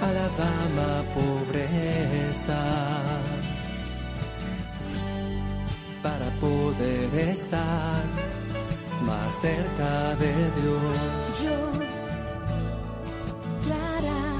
A la dama pobreza para poder estar más cerca de Dios. Yo, Clara,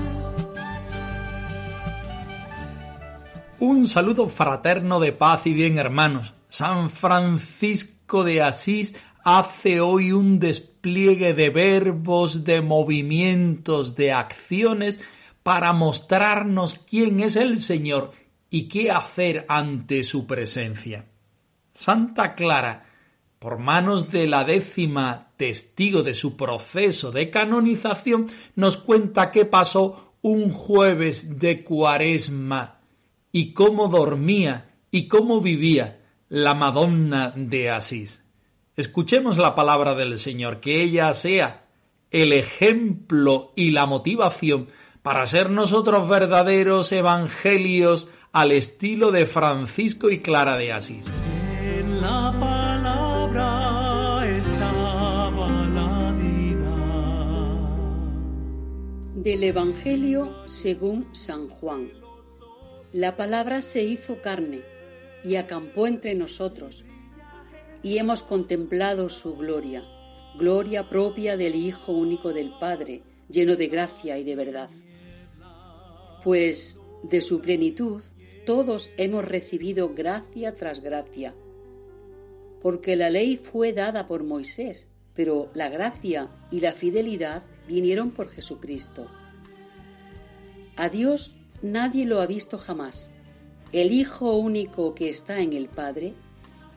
Un saludo fraterno de paz y bien, hermanos. San Francisco de Asís hace hoy un despliegue de verbos, de movimientos, de acciones para mostrarnos quién es el Señor y qué hacer ante su presencia. Santa Clara, por manos de la décima testigo de su proceso de canonización, nos cuenta qué pasó un jueves de cuaresma y cómo dormía y cómo vivía la Madonna de Asís. Escuchemos la palabra del Señor, que ella sea el ejemplo y la motivación para ser nosotros verdaderos evangelios al estilo de Francisco y Clara de Asís. En la palabra estaba la vida. Del Evangelio según San Juan. La palabra se hizo carne y acampó entre nosotros, y hemos contemplado su gloria, gloria propia del Hijo único del Padre, lleno de gracia y de verdad. Pues de su plenitud todos hemos recibido gracia tras gracia, porque la ley fue dada por Moisés, pero la gracia y la fidelidad vinieron por Jesucristo. A Dios nadie lo ha visto jamás. El Hijo único que está en el Padre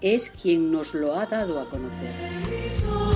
es quien nos lo ha dado a conocer.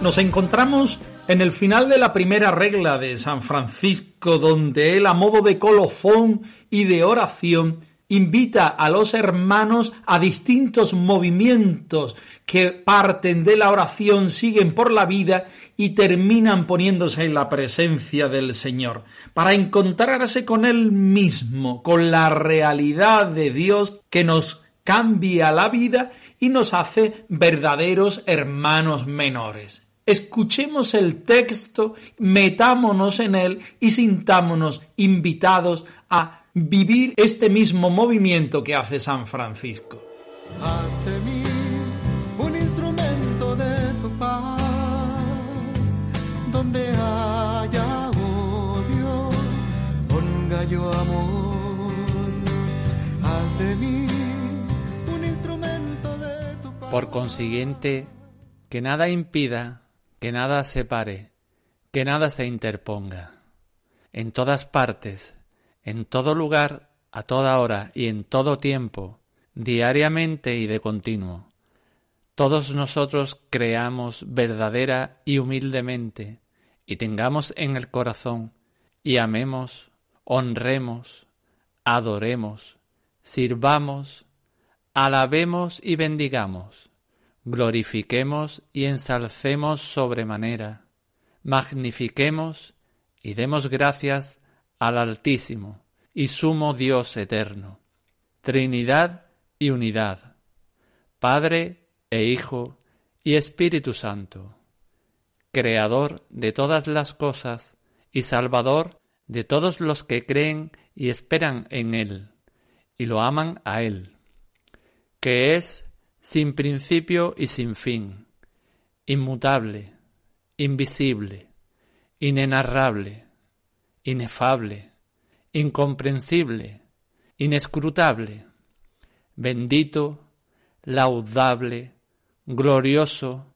Nos encontramos en el final de la primera regla de San Francisco, donde él, a modo de colofón y de oración, invita a los hermanos a distintos movimientos que parten de la oración, siguen por la vida y terminan poniéndose en la presencia del Señor, para encontrarse con Él mismo, con la realidad de Dios que nos cambia la vida y nos hace verdaderos hermanos menores. Escuchemos el texto, metámonos en él y sintámonos invitados a vivir este mismo movimiento que hace San Francisco. Haz de mí un instrumento de tu paz, donde haya odio, ponga yo amor. Haz de mí un instrumento de tu paz. Por consiguiente, que nada impida, que nada separe, que nada se interponga. En todas partes, en todo lugar, a toda hora y en todo tiempo, diariamente y de continuo, todos nosotros creamos verdadera y humildemente, y tengamos en el corazón, y amemos, honremos, adoremos, sirvamos, alabemos y bendigamos glorifiquemos y ensalcemos sobremanera, magnifiquemos y demos gracias al Altísimo y sumo Dios eterno, Trinidad y unidad, Padre e Hijo y Espíritu Santo, Creador de todas las cosas y Salvador de todos los que creen y esperan en Él y lo aman a Él, que es sin principio y sin fin, inmutable, invisible, inenarrable, inefable, incomprensible, inescrutable, bendito, laudable, glorioso,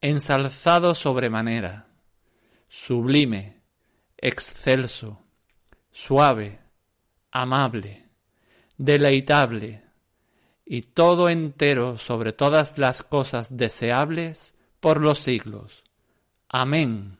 ensalzado sobremanera, sublime, excelso, suave, amable, deleitable, y todo entero sobre todas las cosas deseables, por los siglos. Amén.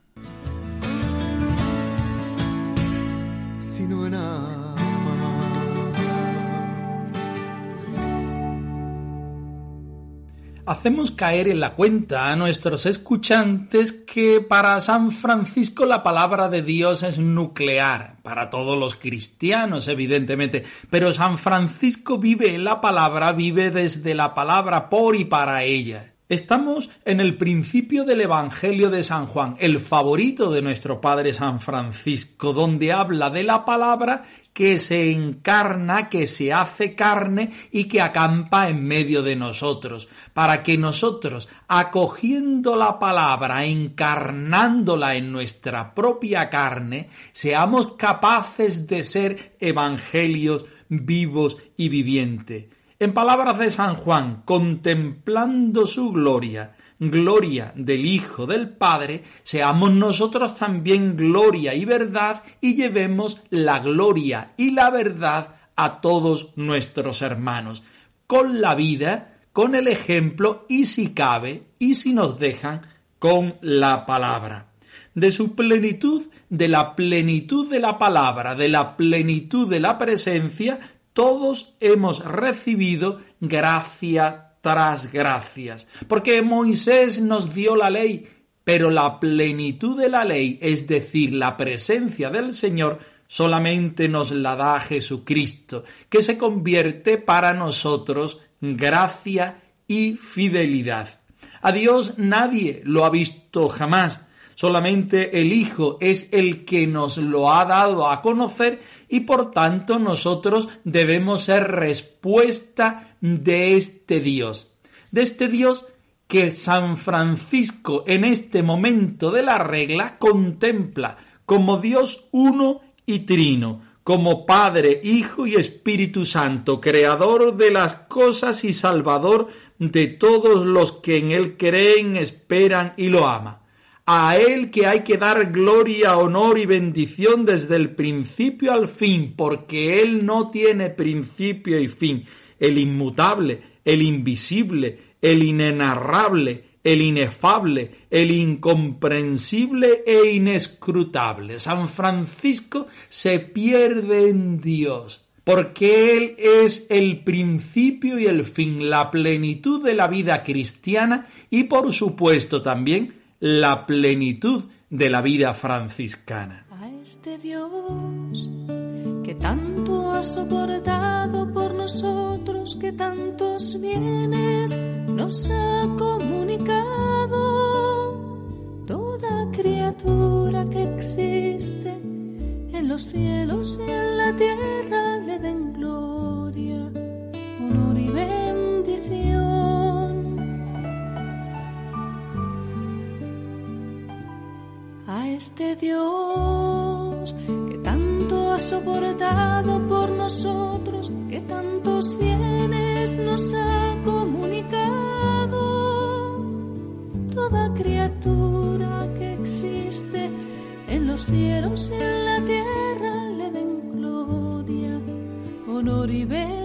Hacemos caer en la cuenta a nuestros escuchantes que para San Francisco la palabra de Dios es nuclear, para todos los cristianos evidentemente, pero San Francisco vive la palabra, vive desde la palabra por y para ella. Estamos en el principio del Evangelio de San Juan, el favorito de nuestro Padre San Francisco, donde habla de la palabra que se encarna, que se hace carne y que acampa en medio de nosotros, para que nosotros, acogiendo la palabra, encarnándola en nuestra propia carne, seamos capaces de ser evangelios vivos y vivientes en palabras de San Juan, contemplando su gloria, gloria del Hijo del Padre, seamos nosotros también gloria y verdad y llevemos la gloria y la verdad a todos nuestros hermanos, con la vida, con el ejemplo y si cabe, y si nos dejan, con la palabra. De su plenitud, de la plenitud de la palabra, de la plenitud de la presencia, todos hemos recibido gracia tras gracias. Porque Moisés nos dio la ley, pero la plenitud de la ley, es decir, la presencia del Señor, solamente nos la da Jesucristo, que se convierte para nosotros gracia y fidelidad. A Dios nadie lo ha visto jamás, Solamente el Hijo es el que nos lo ha dado a conocer y por tanto nosotros debemos ser respuesta de este Dios. De este Dios que San Francisco en este momento de la regla contempla como Dios uno y trino, como Padre, Hijo y Espíritu Santo, Creador de las cosas y Salvador de todos los que en Él creen, esperan y lo aman a Él que hay que dar gloria, honor y bendición desde el principio al fin, porque Él no tiene principio y fin, el inmutable, el invisible, el inenarrable, el inefable, el incomprensible e inescrutable. San Francisco se pierde en Dios porque Él es el principio y el fin, la plenitud de la vida cristiana y por supuesto también la plenitud de la vida franciscana. A este Dios que tanto ha soportado por nosotros, que tantos bienes nos ha comunicado, toda criatura que existe en los cielos y en la tierra le den gloria, honor y bendición a este Dios que tanto ha soportado por nosotros, que tantos bienes nos ha comunicado. Toda criatura que existe en los cielos y en la tierra le den gloria, honor y bendición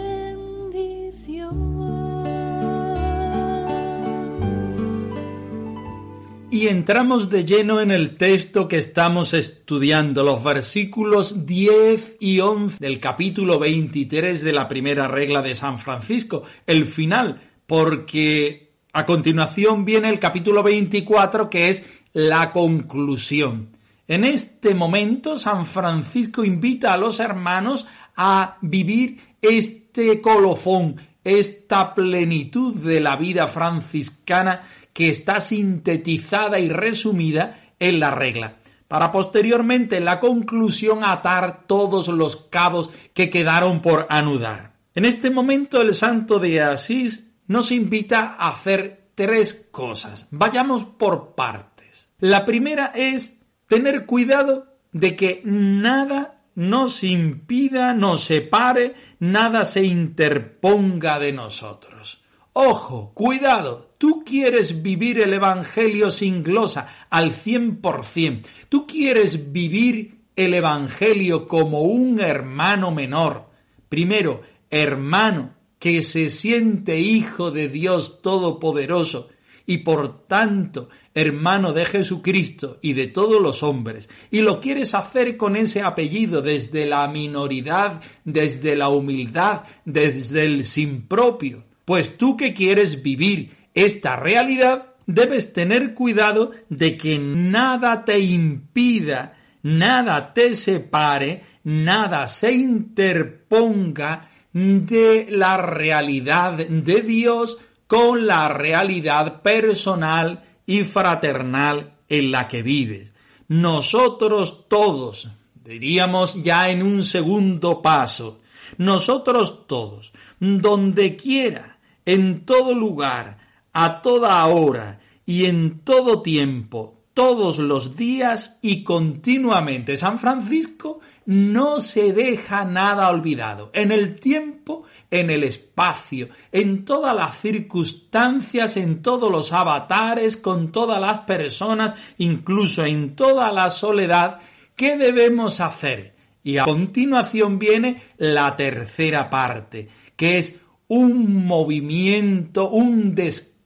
Y entramos de lleno en el texto que estamos estudiando, los versículos 10 y 11 del capítulo 23 de la primera regla de San Francisco, el final, porque a continuación viene el capítulo 24 que es la conclusión. En este momento San Francisco invita a los hermanos a vivir este colofón, esta plenitud de la vida franciscana que está sintetizada y resumida en la regla, para posteriormente en la conclusión atar todos los cabos que quedaron por anudar. En este momento el santo de Asís nos invita a hacer tres cosas. Vayamos por partes. La primera es tener cuidado de que nada nos impida, nos separe, nada se interponga de nosotros. Ojo, cuidado, tú quieres vivir el Evangelio sin glosa al cien por cien. Tú quieres vivir el Evangelio como un hermano menor. Primero, hermano que se siente hijo de Dios Todopoderoso y por tanto hermano de Jesucristo y de todos los hombres, y lo quieres hacer con ese apellido desde la minoridad, desde la humildad, desde el sin propio, pues tú que quieres vivir esta realidad, debes tener cuidado de que nada te impida, nada te separe, nada se interponga de la realidad de Dios con la realidad personal y fraternal en la que vives. Nosotros todos, diríamos ya en un segundo paso, nosotros todos, donde quiera, en todo lugar, a toda hora y en todo tiempo, todos los días y continuamente. San Francisco no se deja nada olvidado. En el tiempo, en el espacio, en todas las circunstancias, en todos los avatares, con todas las personas, incluso en toda la soledad, ¿qué debemos hacer? Y a continuación viene la tercera parte, que es un movimiento, un despliegue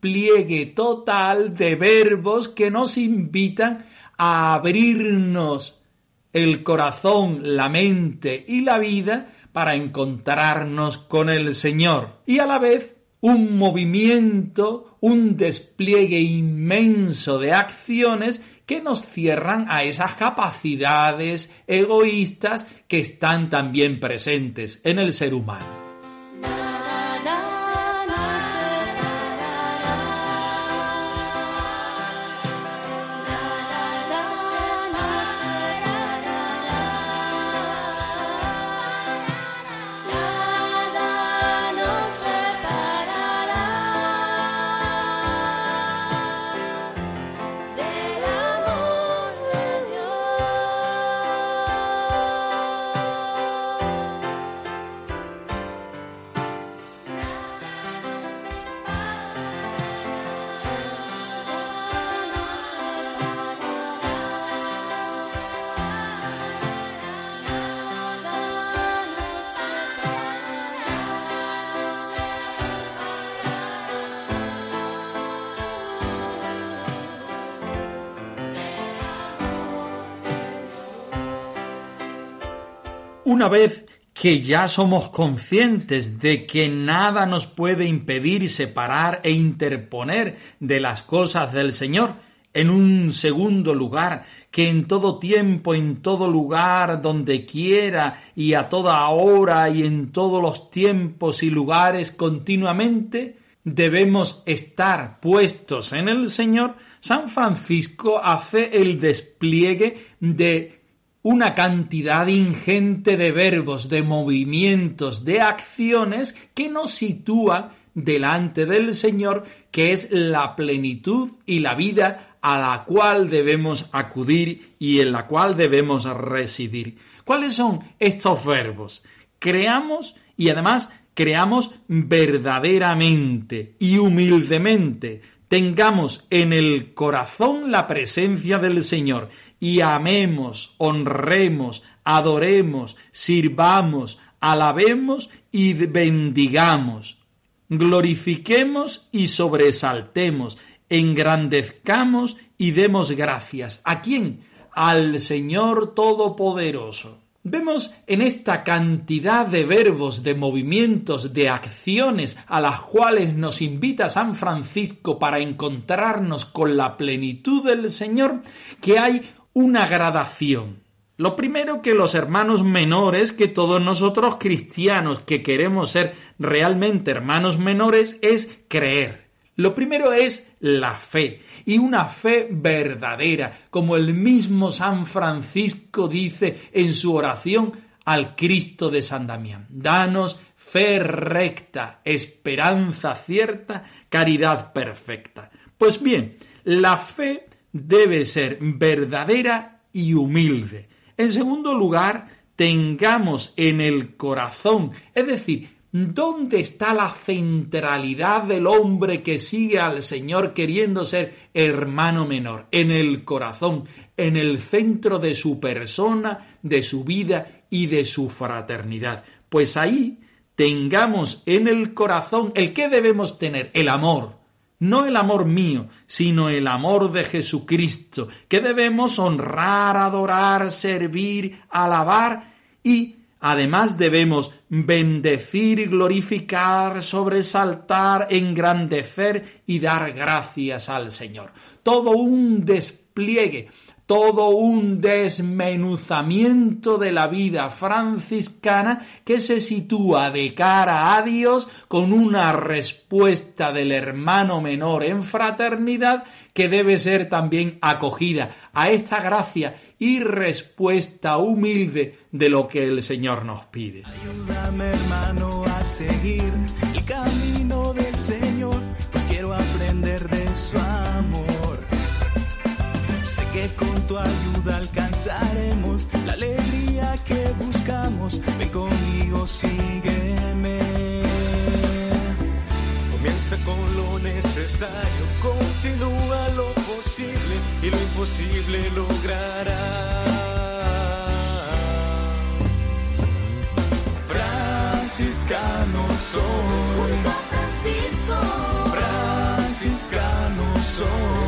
total de verbos que nos invitan a abrirnos el corazón, la mente y la vida para encontrarnos con el Señor. Y a la vez un movimiento, un despliegue inmenso de acciones que nos cierran a esas capacidades egoístas que están también presentes en el ser humano. Una vez que ya somos conscientes de que nada nos puede impedir separar e interponer de las cosas del Señor, en un segundo lugar, que en todo tiempo, en todo lugar, donde quiera y a toda hora y en todos los tiempos y lugares continuamente, debemos estar puestos en el Señor, San Francisco hace el despliegue de una cantidad ingente de verbos, de movimientos, de acciones que nos sitúan delante del Señor, que es la plenitud y la vida a la cual debemos acudir y en la cual debemos residir. ¿Cuáles son estos verbos? Creamos y además creamos verdaderamente y humildemente. Tengamos en el corazón la presencia del Señor y amemos, honremos, adoremos, sirvamos, alabemos y bendigamos, glorifiquemos y sobresaltemos, engrandezcamos y demos gracias. ¿A quién? Al Señor Todopoderoso. Vemos en esta cantidad de verbos, de movimientos, de acciones a las cuales nos invita San Francisco para encontrarnos con la plenitud del Señor, que hay una gradación. Lo primero que los hermanos menores, que todos nosotros cristianos que queremos ser realmente hermanos menores, es creer. Lo primero es la fe, y una fe verdadera, como el mismo San Francisco dice en su oración al Cristo de San Damián. Danos fe recta, esperanza cierta, caridad perfecta. Pues bien, la fe debe ser verdadera y humilde. En segundo lugar, tengamos en el corazón, es decir, ¿dónde está la centralidad del hombre que sigue al Señor queriendo ser hermano menor? En el corazón, en el centro de su persona, de su vida y de su fraternidad. Pues ahí tengamos en el corazón el que debemos tener, el amor, no el amor mío, sino el amor de Jesucristo, que debemos honrar, adorar, servir, alabar y además debemos bendecir, glorificar, sobresaltar, engrandecer y dar gracias al Señor. Todo un despliegue todo un desmenuzamiento de la vida franciscana que se sitúa de cara a Dios con una respuesta del hermano menor en fraternidad que debe ser también acogida a esta gracia y respuesta humilde de lo que el Señor nos pide. Ayúdame hermano a seguir que buscamos. Ven conmigo, sígueme. Comienza con lo necesario, continúa lo posible y lo imposible logrará. Franciscano soy. Francisco, Franciscano soy.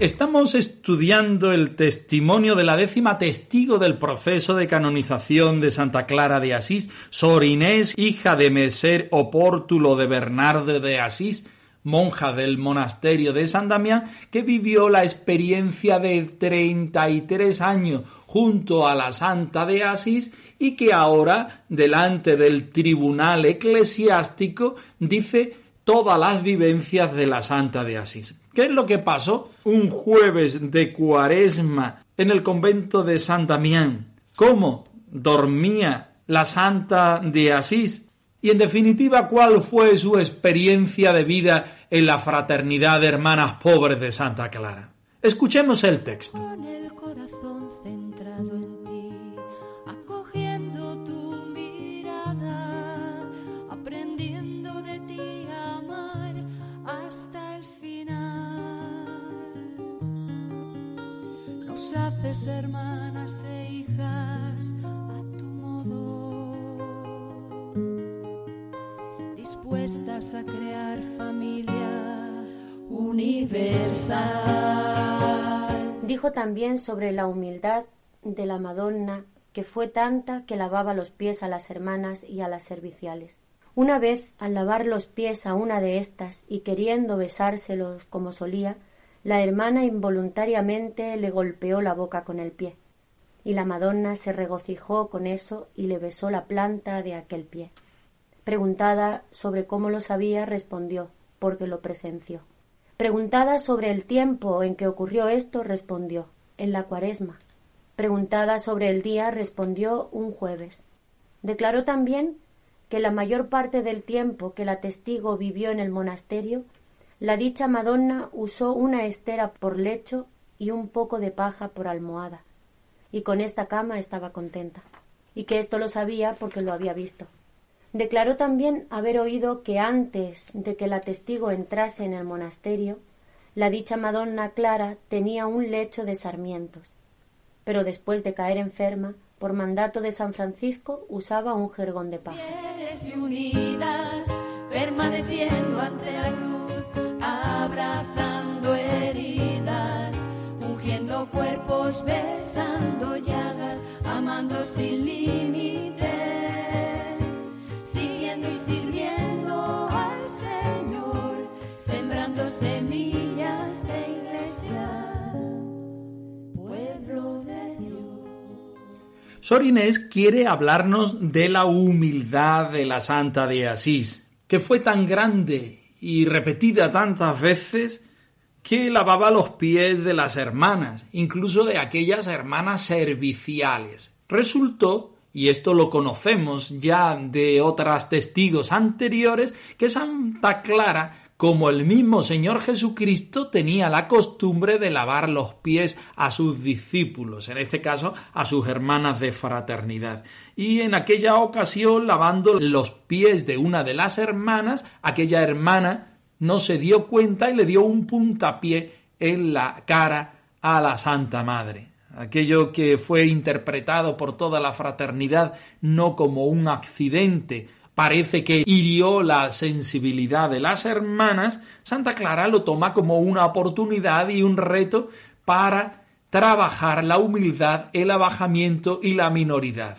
Estamos estudiando el testimonio de la décima testigo del proceso de canonización de Santa Clara de Asís, Sor Inés, hija de Meser Opórtulo de Bernardo de Asís, monja del monasterio de San Damián, que vivió la experiencia de 33 años junto a la Santa de Asís y que ahora, delante del tribunal eclesiástico, dice todas las vivencias de la Santa de Asís. ¿Qué es lo que pasó un jueves de cuaresma en el convento de San Damián? ¿Cómo dormía la Santa de Asís? Y en definitiva, ¿cuál fue su experiencia de vida en la fraternidad de hermanas pobres de Santa Clara? Escuchemos el texto. Hermanas e hijas a tu modo, dispuestas a crear familia universal. Dijo también sobre la humildad de la Madonna, que fue tanta que lavaba los pies a las hermanas y a las serviciales. Una vez, al lavar los pies a una de estas y queriendo besárselos como solía, la hermana involuntariamente le golpeó la boca con el pie, y la Madonna se regocijó con eso y le besó la planta de aquel pie. Preguntada sobre cómo lo sabía, respondió, porque lo presenció. Preguntada sobre el tiempo en que ocurrió esto, respondió, en la cuaresma. Preguntada sobre el día, respondió un jueves. Declaró también que la mayor parte del tiempo que la testigo vivió en el monasterio, la dicha Madonna usó una estera por lecho y un poco de paja por almohada, y con esta cama estaba contenta, y que esto lo sabía porque lo había visto. Declaró también haber oído que antes de que la testigo entrase en el monasterio, la dicha Madonna Clara tenía un lecho de sarmientos, pero después de caer enferma, por mandato de San Francisco, usaba un jergón de paja. Abrazando heridas, ungiendo cuerpos, besando llagas, amando sin límites, siguiendo y sirviendo al Señor, sembrando semillas de iglesia, pueblo de Dios. Sor Inés quiere hablarnos de la humildad de la Santa de Asís, que fue tan grande y repetida tantas veces que lavaba los pies de las hermanas, incluso de aquellas hermanas serviciales. Resultó, y esto lo conocemos ya de otras testigos anteriores, que Santa Clara, como el mismo Señor Jesucristo, tenía la costumbre de lavar los pies a sus discípulos, en este caso a sus hermanas de fraternidad. Y en aquella ocasión, lavando los pies de una de las hermanas, aquella hermana no se dio cuenta y le dio un puntapié en la cara a la Santa Madre. aquello que fue interpretado por toda la fraternidad no como un accidente, parece que hirió la sensibilidad de las hermanas, Santa Clara lo toma como una oportunidad y un reto para trabajar la humildad, el abajamiento y la minoridad.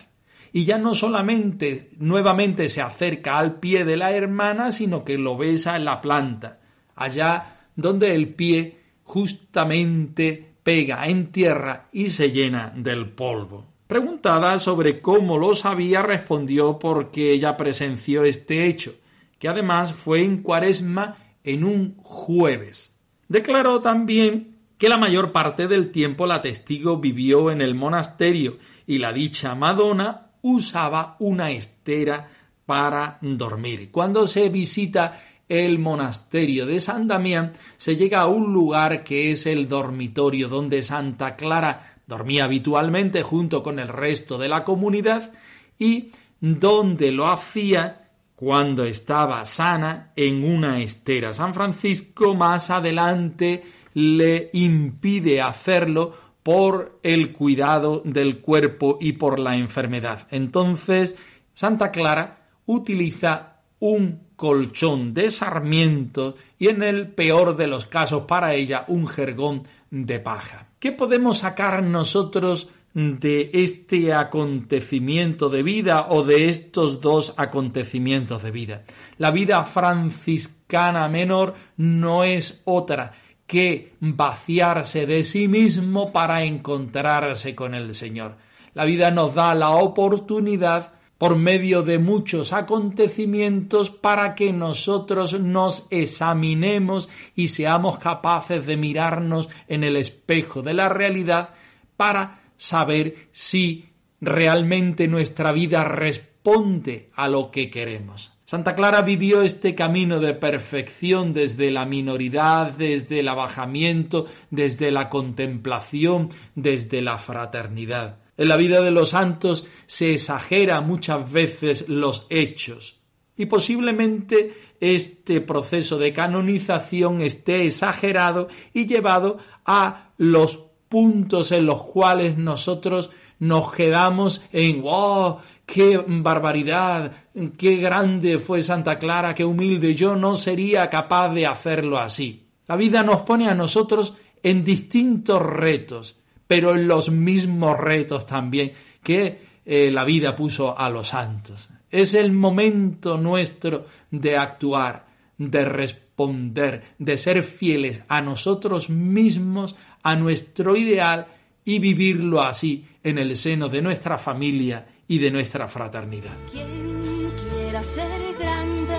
Y ya no solamente nuevamente se acerca al pie de la hermana, sino que lo besa en la planta, allá donde el pie justamente pega en tierra y se llena del polvo. Preguntada sobre cómo lo sabía, respondió porque ella presenció este hecho, que además fue en cuaresma en un jueves. Declaró también que la mayor parte del tiempo la testigo vivió en el monasterio y la dicha Madonna usaba una estera para dormir. Cuando se visita el monasterio de San Damián, se llega a un lugar que es el dormitorio donde Santa Clara dormía habitualmente junto con el resto de la comunidad y donde lo hacía cuando estaba sana en una estera. San Francisco más adelante le impide hacerlo por el cuidado del cuerpo y por la enfermedad. Entonces, Santa Clara utiliza un colchón de sarmiento y en el peor de los casos para ella un jergón de paja. ¿Qué podemos sacar nosotros de este acontecimiento de vida o de estos dos acontecimientos de vida? La vida franciscana menor no es otra que vaciarse de sí mismo para encontrarse con el Señor. La vida nos da la oportunidad por medio de muchos acontecimientos para que nosotros nos examinemos y seamos capaces de mirarnos en el espejo de la realidad para saber si realmente nuestra vida responde a lo que queremos. Santa Clara vivió este camino de perfección desde la minoridad, desde el abajamiento, desde la contemplación, desde la fraternidad. En la vida de los santos se exagera muchas veces los hechos y posiblemente este proceso de canonización esté exagerado y llevado a los puntos en los cuales nosotros nos quedamos en ¡wow! ¡Qué barbaridad! ¡Qué grande fue Santa Clara! ¡Qué humilde! Yo no sería capaz de hacerlo así. La vida nos pone a nosotros en distintos retos pero en los mismos retos también que eh, la vida puso a los santos. Es el momento nuestro de actuar, de responder, de ser fieles a nosotros mismos, a nuestro ideal y vivirlo así en el seno de nuestra familia y de nuestra fraternidad. Quien quiera ser grande,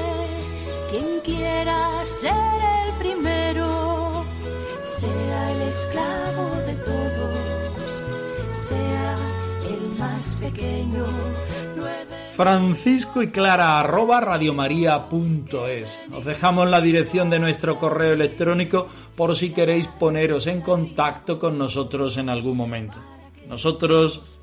quien quiera ser el primero, sea el esclavo de todos sea el más pequeño. Francisco y Clara arroba radiomaria.es. Os dejamos la dirección de nuestro correo electrónico por si queréis poneros en contacto con nosotros en algún momento. Nosotros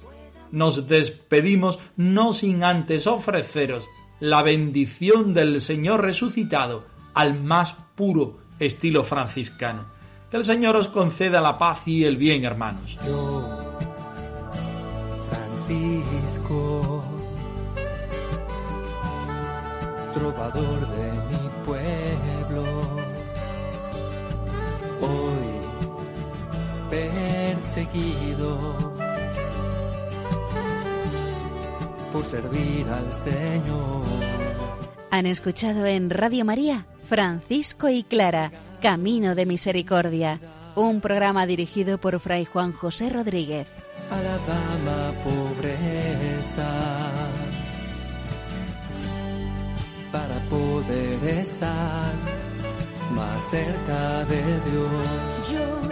nos despedimos no sin antes ofreceros la bendición del Señor resucitado al más puro estilo franciscano. Que el Señor os conceda la paz y el bien, hermanos. Francisco, trovador de mi pueblo, hoy perseguido por servir al Señor. Han escuchado en Radio María Francisco y Clara, Camino de Misericordia, un programa dirigido por Fray Juan José Rodríguez a la dama pobreza para poder estar más cerca de Dios. Yo